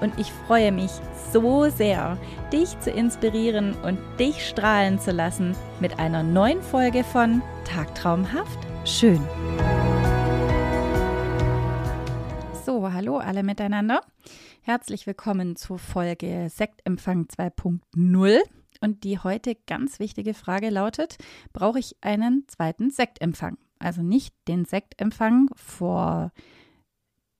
und ich freue mich so sehr, dich zu inspirieren und dich strahlen zu lassen mit einer neuen Folge von Tagtraumhaft schön. So, hallo alle miteinander. Herzlich willkommen zur Folge Sektempfang 2.0. Und die heute ganz wichtige Frage lautet, brauche ich einen zweiten Sektempfang? Also nicht den Sektempfang vor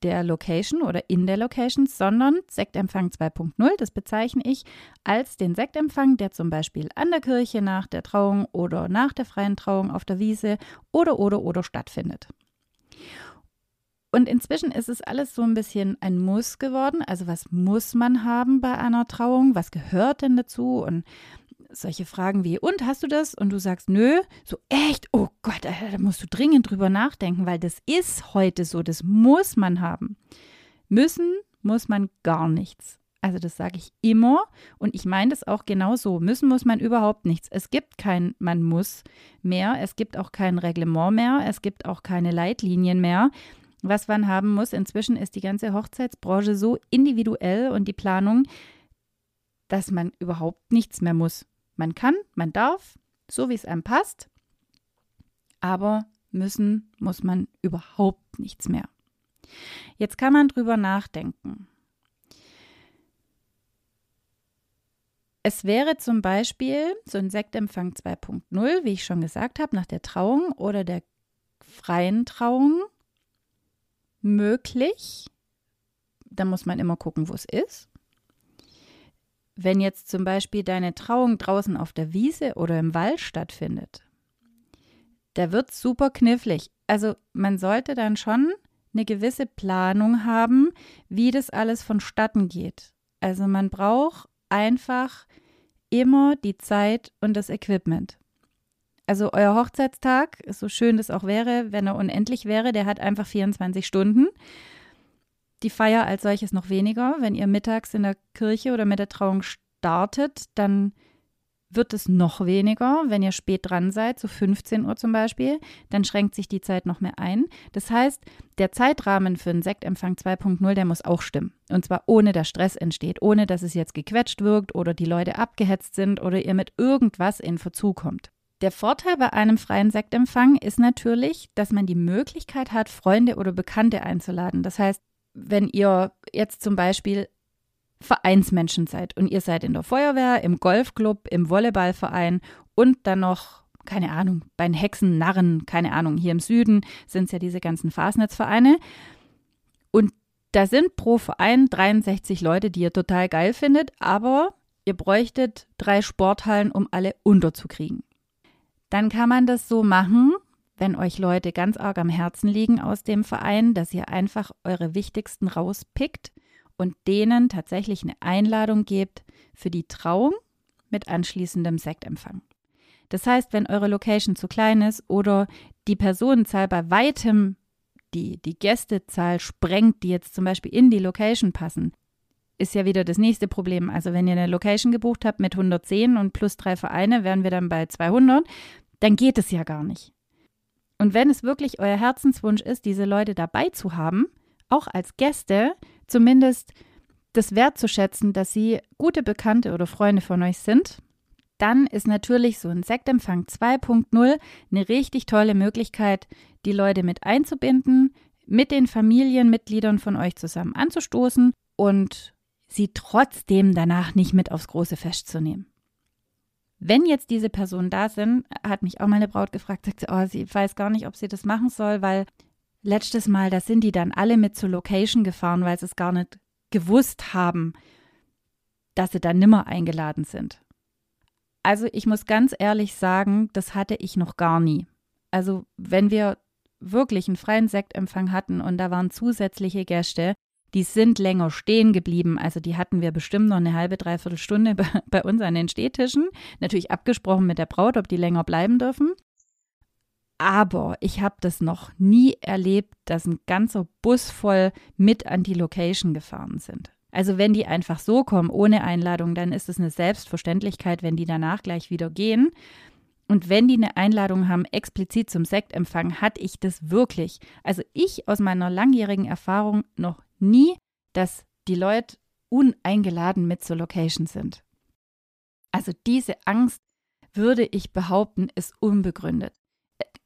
der Location oder in der Location, sondern Sektempfang 2.0. Das bezeichne ich als den Sektempfang, der zum Beispiel an der Kirche nach der Trauung oder nach der freien Trauung auf der Wiese oder oder oder stattfindet. Und inzwischen ist es alles so ein bisschen ein Muss geworden. Also was muss man haben bei einer Trauung? Was gehört denn dazu? Und solche Fragen wie, und hast du das? Und du sagst, nö. So, echt? Oh Gott, da musst du dringend drüber nachdenken, weil das ist heute so, das muss man haben. Müssen muss man gar nichts. Also das sage ich immer und ich meine das auch genau so. Müssen muss man überhaupt nichts. Es gibt kein man muss mehr, es gibt auch kein Reglement mehr, es gibt auch keine Leitlinien mehr. Was man haben muss, inzwischen ist die ganze Hochzeitsbranche so individuell und die Planung, dass man überhaupt nichts mehr muss. Man kann, man darf, so wie es einem passt, aber müssen muss man überhaupt nichts mehr. Jetzt kann man drüber nachdenken. Es wäre zum Beispiel so ein Sektempfang 2.0, wie ich schon gesagt habe, nach der Trauung oder der freien Trauung möglich. Da muss man immer gucken, wo es ist. Wenn jetzt zum Beispiel deine Trauung draußen auf der Wiese oder im Wald stattfindet, da wird es super knifflig. Also man sollte dann schon eine gewisse Planung haben, wie das alles vonstatten geht. Also man braucht einfach immer die Zeit und das Equipment. Also euer Hochzeitstag, so schön das auch wäre, wenn er unendlich wäre, der hat einfach 24 Stunden die Feier als solches noch weniger. Wenn ihr mittags in der Kirche oder mit der Trauung startet, dann wird es noch weniger. Wenn ihr spät dran seid, so 15 Uhr zum Beispiel, dann schränkt sich die Zeit noch mehr ein. Das heißt, der Zeitrahmen für einen Sektempfang 2.0, der muss auch stimmen. Und zwar ohne, dass Stress entsteht, ohne, dass es jetzt gequetscht wirkt oder die Leute abgehetzt sind oder ihr mit irgendwas in Verzug kommt. Der Vorteil bei einem freien Sektempfang ist natürlich, dass man die Möglichkeit hat, Freunde oder Bekannte einzuladen. Das heißt, wenn ihr jetzt zum Beispiel Vereinsmenschen seid und ihr seid in der Feuerwehr, im Golfclub, im Volleyballverein und dann noch, keine Ahnung, bei den Hexen, Narren, keine Ahnung, hier im Süden sind es ja diese ganzen Fasnetzvereine. Und da sind pro Verein 63 Leute, die ihr total geil findet, aber ihr bräuchtet drei Sporthallen, um alle unterzukriegen. Dann kann man das so machen, wenn euch Leute ganz arg am Herzen liegen aus dem Verein, dass ihr einfach eure wichtigsten rauspickt und denen tatsächlich eine Einladung gebt für die Trauung mit anschließendem Sektempfang. Das heißt, wenn eure Location zu klein ist oder die Personenzahl bei weitem die, die Gästezahl sprengt, die jetzt zum Beispiel in die Location passen, ist ja wieder das nächste Problem. Also wenn ihr eine Location gebucht habt mit 110 und plus drei Vereine, wären wir dann bei 200, dann geht es ja gar nicht. Und wenn es wirklich euer Herzenswunsch ist, diese Leute dabei zu haben, auch als Gäste, zumindest das wertzuschätzen, dass sie gute Bekannte oder Freunde von euch sind, dann ist natürlich so ein Sektempfang 2.0 eine richtig tolle Möglichkeit, die Leute mit einzubinden, mit den Familienmitgliedern von euch zusammen anzustoßen und sie trotzdem danach nicht mit aufs große Fest zu nehmen. Wenn jetzt diese Personen da sind, hat mich auch meine Braut gefragt, sagt oh, sie weiß gar nicht, ob sie das machen soll, weil letztes Mal, da sind die dann alle mit zur Location gefahren, weil sie es gar nicht gewusst haben, dass sie dann nimmer eingeladen sind. Also ich muss ganz ehrlich sagen, das hatte ich noch gar nie. Also wenn wir wirklich einen freien Sektempfang hatten und da waren zusätzliche Gäste, die sind länger stehen geblieben. Also die hatten wir bestimmt noch eine halbe, dreiviertel Stunde bei uns an den Stehtischen. Natürlich abgesprochen mit der Braut, ob die länger bleiben dürfen. Aber ich habe das noch nie erlebt, dass ein ganzer Bus voll mit an die Location gefahren sind. Also wenn die einfach so kommen, ohne Einladung, dann ist es eine Selbstverständlichkeit, wenn die danach gleich wieder gehen. Und wenn die eine Einladung haben, explizit zum Sektempfang, hatte ich das wirklich. Also ich aus meiner langjährigen Erfahrung noch nie, dass die Leute uneingeladen mit zur Location sind. Also diese Angst, würde ich behaupten, ist unbegründet.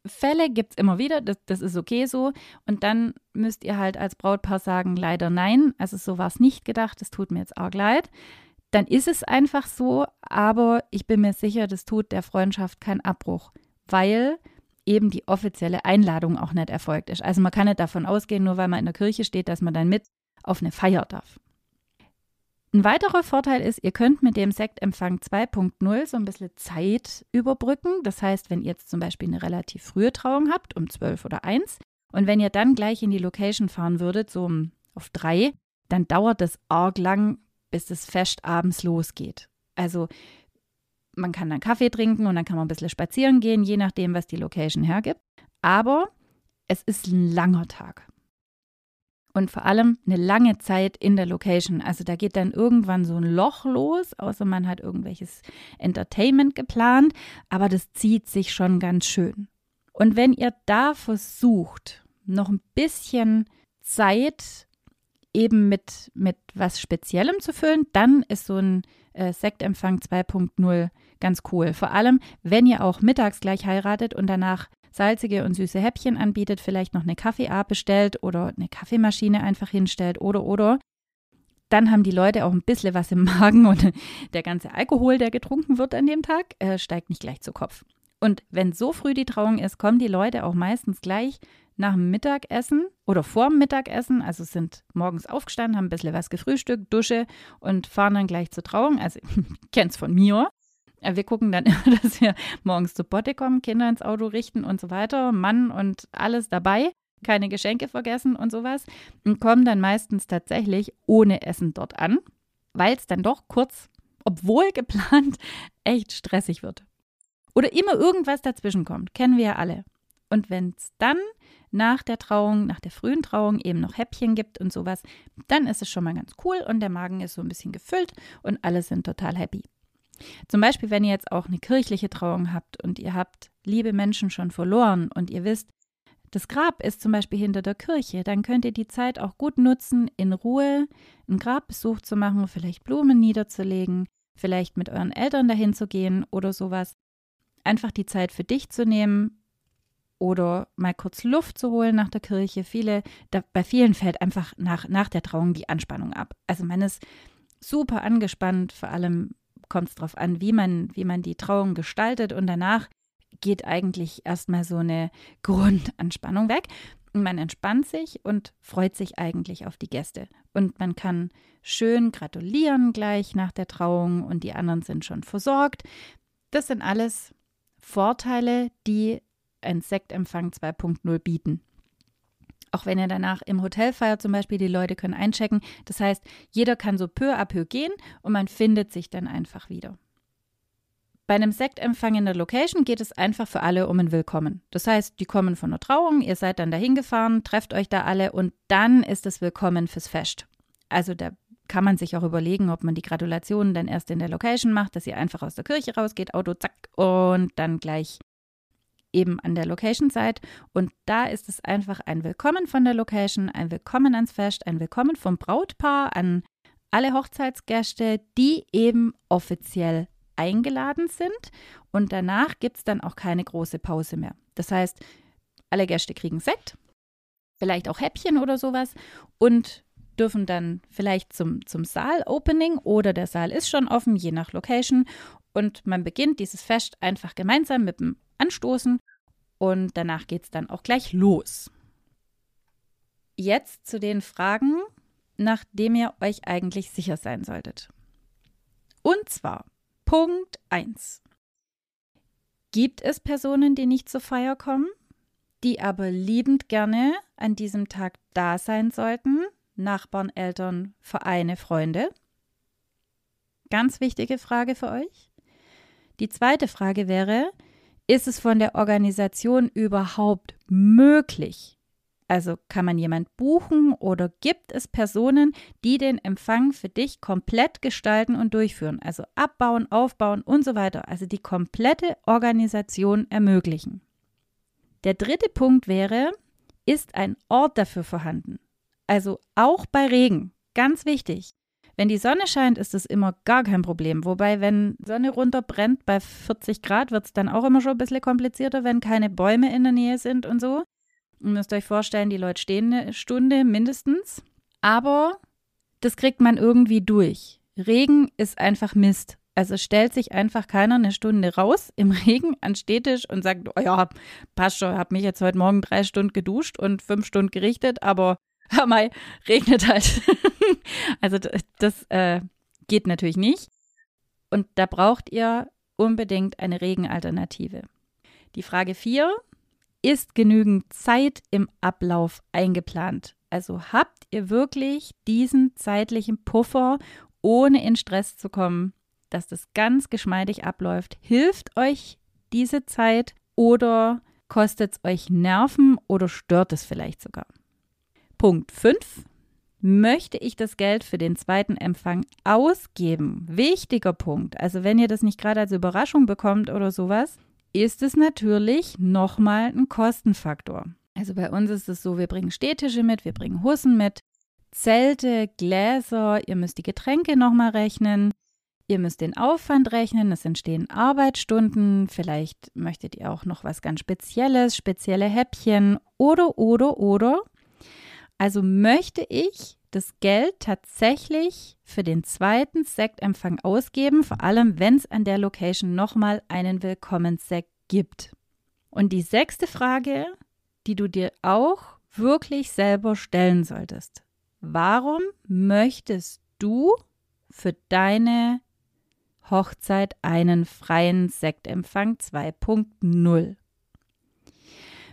Fälle gibt es immer wieder, das, das ist okay so. Und dann müsst ihr halt als Brautpaar sagen, leider nein. Also so war es nicht gedacht, das tut mir jetzt arg leid. Dann ist es einfach so, aber ich bin mir sicher, das tut der Freundschaft keinen Abbruch, weil eben die offizielle Einladung auch nicht erfolgt ist. Also man kann nicht davon ausgehen, nur weil man in der Kirche steht, dass man dann mit auf eine Feier darf. Ein weiterer Vorteil ist, ihr könnt mit dem Sektempfang 2.0 so ein bisschen Zeit überbrücken. Das heißt, wenn ihr jetzt zum Beispiel eine relativ frühe Trauung habt, um 12 oder 1, und wenn ihr dann gleich in die Location fahren würdet, so um auf 3, dann dauert das arg lang, bis das Fest abends losgeht. Also man kann dann Kaffee trinken und dann kann man ein bisschen spazieren gehen, je nachdem, was die Location hergibt. Aber es ist ein langer Tag und vor allem eine lange Zeit in der Location. Also da geht dann irgendwann so ein Loch los, außer man hat irgendwelches Entertainment geplant, aber das zieht sich schon ganz schön. Und wenn ihr da versucht, noch ein bisschen Zeit eben mit, mit was Speziellem zu füllen, dann ist so ein äh, Sektempfang 2.0 ganz cool. Vor allem, wenn ihr auch mittags gleich heiratet und danach salzige und süße Häppchen anbietet, vielleicht noch eine Kaffeeart bestellt oder eine Kaffeemaschine einfach hinstellt oder oder. Dann haben die Leute auch ein bisschen was im Magen und der ganze Alkohol, der getrunken wird an dem Tag, äh, steigt nicht gleich zu Kopf. Und wenn so früh die Trauung ist, kommen die Leute auch meistens gleich nach dem Mittagessen oder vor dem Mittagessen, also sind morgens aufgestanden, haben ein bisschen was gefrühstückt, Dusche und fahren dann gleich zur Trauung. Also es von mir. Wir gucken dann immer, dass wir morgens zu Botte kommen, Kinder ins Auto richten und so weiter, Mann und alles dabei, keine Geschenke vergessen und sowas und kommen dann meistens tatsächlich ohne Essen dort an, weil es dann doch kurz, obwohl geplant, echt stressig wird. Oder immer irgendwas dazwischen kommt, kennen wir ja alle. Und wenn es dann nach der Trauung, nach der frühen Trauung eben noch Häppchen gibt und sowas, dann ist es schon mal ganz cool und der Magen ist so ein bisschen gefüllt und alle sind total happy. Zum Beispiel, wenn ihr jetzt auch eine kirchliche Trauung habt und ihr habt liebe Menschen schon verloren und ihr wisst, das Grab ist zum Beispiel hinter der Kirche, dann könnt ihr die Zeit auch gut nutzen, in Ruhe einen Grabbesuch zu machen, vielleicht Blumen niederzulegen, vielleicht mit euren Eltern dahin zu gehen oder sowas. Einfach die Zeit für dich zu nehmen oder mal kurz Luft zu holen nach der Kirche. Viele, da, bei vielen fällt einfach nach, nach der Trauung die Anspannung ab. Also man ist super angespannt, vor allem kommt es darauf an, wie man, wie man die Trauung gestaltet und danach geht eigentlich erstmal so eine Grundanspannung weg. Man entspannt sich und freut sich eigentlich auf die Gäste. Und man kann schön gratulieren gleich nach der Trauung und die anderen sind schon versorgt. Das sind alles Vorteile, die ein Sektempfang 2.0 bieten auch wenn ihr danach im Hotel feiert zum Beispiel, die Leute können einchecken. Das heißt, jeder kann so peu à peu gehen und man findet sich dann einfach wieder. Bei einem Sektempfang in der Location geht es einfach für alle um ein Willkommen. Das heißt, die kommen von der Trauung, ihr seid dann dahin gefahren, trefft euch da alle und dann ist es Willkommen fürs Fest. Also da kann man sich auch überlegen, ob man die Gratulationen dann erst in der Location macht, dass ihr einfach aus der Kirche rausgeht, Auto zack und dann gleich eben an der Location seid. Und da ist es einfach ein Willkommen von der Location, ein Willkommen ans Fest, ein Willkommen vom Brautpaar an alle Hochzeitsgäste, die eben offiziell eingeladen sind. Und danach gibt es dann auch keine große Pause mehr. Das heißt, alle Gäste kriegen Sekt, vielleicht auch Häppchen oder sowas und dürfen dann vielleicht zum, zum Saal-Opening oder der Saal ist schon offen, je nach Location. Und man beginnt dieses Fest einfach gemeinsam mit dem anstoßen und danach geht es dann auch gleich los. Jetzt zu den Fragen, nachdem ihr euch eigentlich sicher sein solltet. Und zwar Punkt 1. Gibt es Personen, die nicht zur Feier kommen, die aber liebend gerne an diesem Tag da sein sollten? Nachbarn, Eltern, Vereine, Freunde? Ganz wichtige Frage für euch. Die zweite Frage wäre, ist es von der Organisation überhaupt möglich? Also kann man jemand buchen oder gibt es Personen, die den Empfang für dich komplett gestalten und durchführen? Also abbauen, aufbauen und so weiter. Also die komplette Organisation ermöglichen. Der dritte Punkt wäre, ist ein Ort dafür vorhanden? Also auch bei Regen, ganz wichtig. Wenn die Sonne scheint, ist es immer gar kein Problem. Wobei, wenn Sonne runterbrennt bei 40 Grad, wird es dann auch immer schon ein bisschen komplizierter, wenn keine Bäume in der Nähe sind und so. Ihr müsst euch vorstellen, die Leute stehen eine Stunde mindestens. Aber das kriegt man irgendwie durch. Regen ist einfach Mist. Also stellt sich einfach keiner eine Stunde raus im Regen an Städtisch und sagt, oh ja, passt schon, hab mich jetzt heute Morgen drei Stunden geduscht und fünf Stunden gerichtet, aber hör mal, regnet halt. also das äh, geht natürlich nicht. Und da braucht ihr unbedingt eine Regenalternative. Die Frage 4, ist genügend Zeit im Ablauf eingeplant? Also habt ihr wirklich diesen zeitlichen Puffer, ohne in Stress zu kommen, dass das ganz geschmeidig abläuft? Hilft euch diese Zeit oder kostet es euch Nerven oder stört es vielleicht sogar? Punkt 5. Möchte ich das Geld für den zweiten Empfang ausgeben? Wichtiger Punkt. Also wenn ihr das nicht gerade als Überraschung bekommt oder sowas, ist es natürlich nochmal ein Kostenfaktor. Also bei uns ist es so, wir bringen Städtische mit, wir bringen Hussen mit, Zelte, Gläser, ihr müsst die Getränke nochmal rechnen, ihr müsst den Aufwand rechnen, es entstehen Arbeitsstunden, vielleicht möchtet ihr auch noch was ganz Spezielles, spezielle Häppchen oder, oder, oder. Also möchte ich das Geld tatsächlich für den zweiten Sektempfang ausgeben, vor allem wenn es an der Location nochmal einen Willkommenssekt gibt. Und die sechste Frage, die du dir auch wirklich selber stellen solltest. Warum möchtest du für deine Hochzeit einen freien Sektempfang 2.0?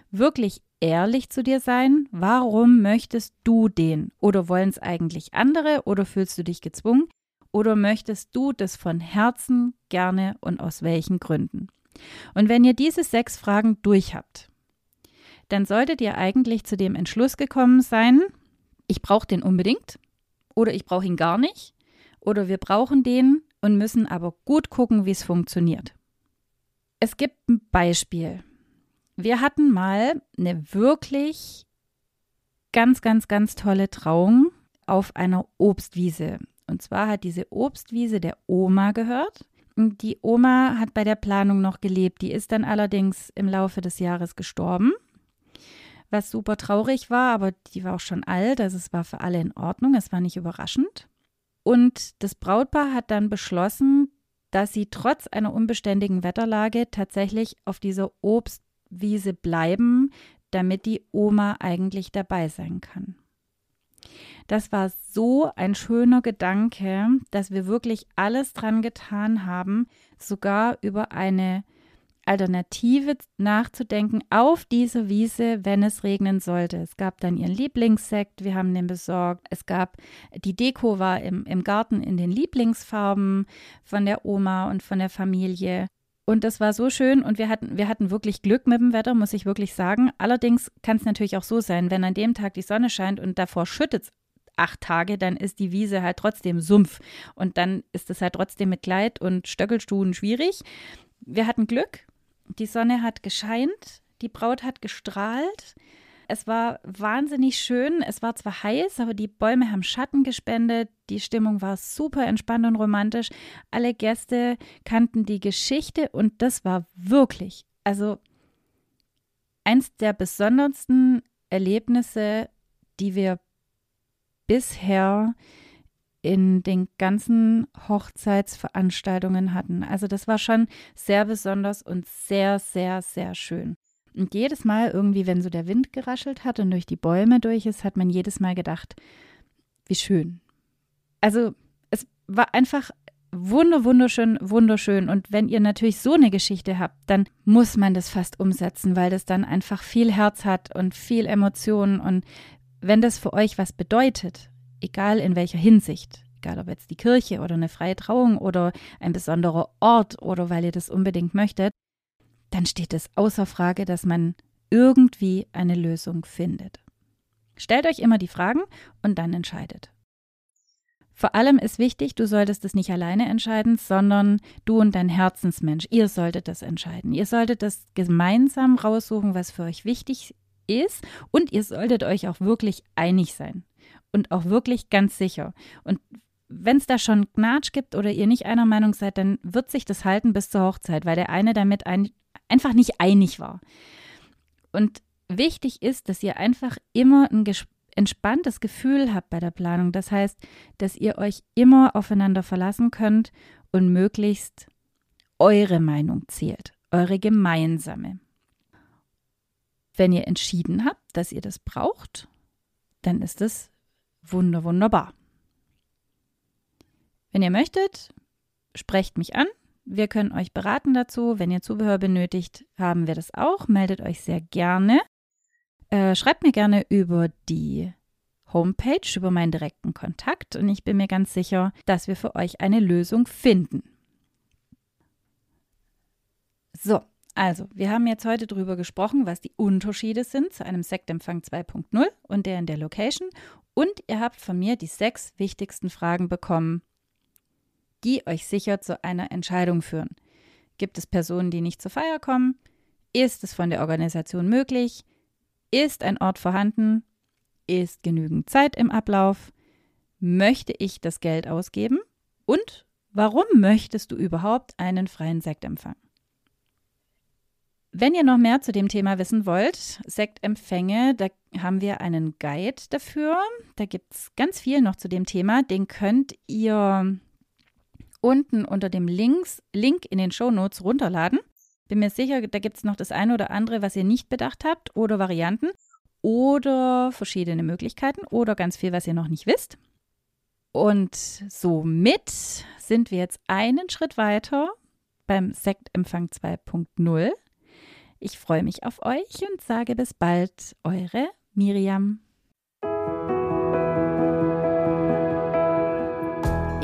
Wirklich ehrlich zu dir sein? Warum möchtest du den? Oder wollen es eigentlich andere? Oder fühlst du dich gezwungen? Oder möchtest du das von Herzen gerne und aus welchen Gründen? Und wenn ihr diese sechs Fragen durch habt, dann solltet ihr eigentlich zu dem Entschluss gekommen sein, ich brauche den unbedingt oder ich brauche ihn gar nicht oder wir brauchen den und müssen aber gut gucken, wie es funktioniert. Es gibt ein Beispiel. Wir hatten mal eine wirklich ganz, ganz, ganz tolle Trauung auf einer Obstwiese. Und zwar hat diese Obstwiese der Oma gehört. Und die Oma hat bei der Planung noch gelebt. Die ist dann allerdings im Laufe des Jahres gestorben, was super traurig war, aber die war auch schon alt, also es war für alle in Ordnung, es war nicht überraschend. Und das Brautpaar hat dann beschlossen, dass sie trotz einer unbeständigen Wetterlage tatsächlich auf dieser Obst Wiese bleiben, damit die Oma eigentlich dabei sein kann. Das war so ein schöner Gedanke, dass wir wirklich alles dran getan haben, sogar über eine Alternative nachzudenken auf diese Wiese, wenn es regnen sollte. Es gab dann ihren Lieblingssekt, wir haben den besorgt. Es gab, die Deko war im, im Garten in den Lieblingsfarben von der Oma und von der Familie. Und das war so schön und wir hatten, wir hatten wirklich Glück mit dem Wetter, muss ich wirklich sagen. Allerdings kann es natürlich auch so sein, wenn an dem Tag die Sonne scheint und davor schüttet es acht Tage, dann ist die Wiese halt trotzdem Sumpf. Und dann ist es halt trotzdem mit Kleid und Stöckelstuhen schwierig. Wir hatten Glück. Die Sonne hat gescheint, die Braut hat gestrahlt. Es war wahnsinnig schön. Es war zwar heiß, aber die Bäume haben Schatten gespendet. Die Stimmung war super entspannt und romantisch. Alle Gäste kannten die Geschichte und das war wirklich, also eins der besondersten Erlebnisse, die wir bisher in den ganzen Hochzeitsveranstaltungen hatten. Also das war schon sehr besonders und sehr, sehr, sehr schön. Und jedes Mal irgendwie, wenn so der Wind geraschelt hat und durch die Bäume durch ist, hat man jedes Mal gedacht, wie schön. Also es war einfach wunder, wunderschön, wunderschön. Und wenn ihr natürlich so eine Geschichte habt, dann muss man das fast umsetzen, weil das dann einfach viel Herz hat und viel Emotionen. Und wenn das für euch was bedeutet, egal in welcher Hinsicht, egal ob jetzt die Kirche oder eine freie Trauung oder ein besonderer Ort oder weil ihr das unbedingt möchtet, dann steht es außer Frage, dass man irgendwie eine Lösung findet. Stellt euch immer die Fragen und dann entscheidet. Vor allem ist wichtig, du solltest es nicht alleine entscheiden, sondern du und dein Herzensmensch, ihr solltet das entscheiden. Ihr solltet das gemeinsam raussuchen, was für euch wichtig ist und ihr solltet euch auch wirklich einig sein und auch wirklich ganz sicher. Und wenn es da schon Gnatsch gibt oder ihr nicht einer Meinung seid, dann wird sich das halten bis zur Hochzeit, weil der eine damit ein, einfach nicht einig war. Und wichtig ist, dass ihr einfach immer ein entspanntes Gefühl habt bei der Planung. Das heißt, dass ihr euch immer aufeinander verlassen könnt und möglichst eure Meinung zählt, eure gemeinsame. Wenn ihr entschieden habt, dass ihr das braucht, dann ist es wunder wunderbar. Wenn ihr möchtet, sprecht mich an. Wir können euch beraten dazu. Wenn ihr Zubehör benötigt, haben wir das auch. Meldet euch sehr gerne. Äh, schreibt mir gerne über die Homepage, über meinen direkten Kontakt und ich bin mir ganz sicher, dass wir für euch eine Lösung finden. So, also, wir haben jetzt heute darüber gesprochen, was die Unterschiede sind zu einem Sektempfang 2.0 und der in der Location. Und ihr habt von mir die sechs wichtigsten Fragen bekommen, die euch sicher zu einer Entscheidung führen. Gibt es Personen, die nicht zur Feier kommen? Ist es von der Organisation möglich? Ist ein Ort vorhanden? Ist genügend Zeit im Ablauf? Möchte ich das Geld ausgeben? Und warum möchtest du überhaupt einen freien Sektempfang? Wenn ihr noch mehr zu dem Thema wissen wollt, Sektempfänge, da haben wir einen Guide dafür. Da gibt es ganz viel noch zu dem Thema. Den könnt ihr unten unter dem Links, Link in den Show Notes runterladen. Bin mir sicher, da gibt es noch das eine oder andere, was ihr nicht bedacht habt oder Varianten oder verschiedene Möglichkeiten oder ganz viel, was ihr noch nicht wisst. Und somit sind wir jetzt einen Schritt weiter beim Sektempfang 2.0. Ich freue mich auf euch und sage bis bald, eure Miriam.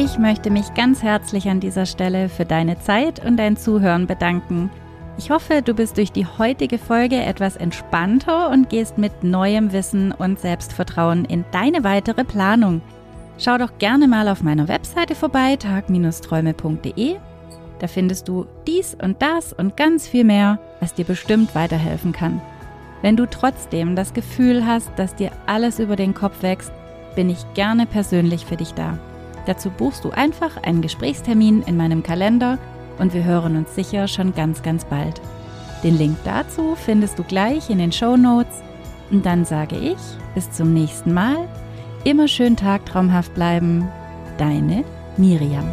Ich möchte mich ganz herzlich an dieser Stelle für deine Zeit und dein Zuhören bedanken. Ich hoffe, du bist durch die heutige Folge etwas entspannter und gehst mit neuem Wissen und Selbstvertrauen in deine weitere Planung. Schau doch gerne mal auf meiner Webseite vorbei, tag-träume.de. Da findest du dies und das und ganz viel mehr, was dir bestimmt weiterhelfen kann. Wenn du trotzdem das Gefühl hast, dass dir alles über den Kopf wächst, bin ich gerne persönlich für dich da. Dazu buchst du einfach einen Gesprächstermin in meinem Kalender und wir hören uns sicher schon ganz, ganz bald. Den Link dazu findest du gleich in den Show Notes. Und dann sage ich, bis zum nächsten Mal. Immer schön tagtraumhaft bleiben. Deine Miriam.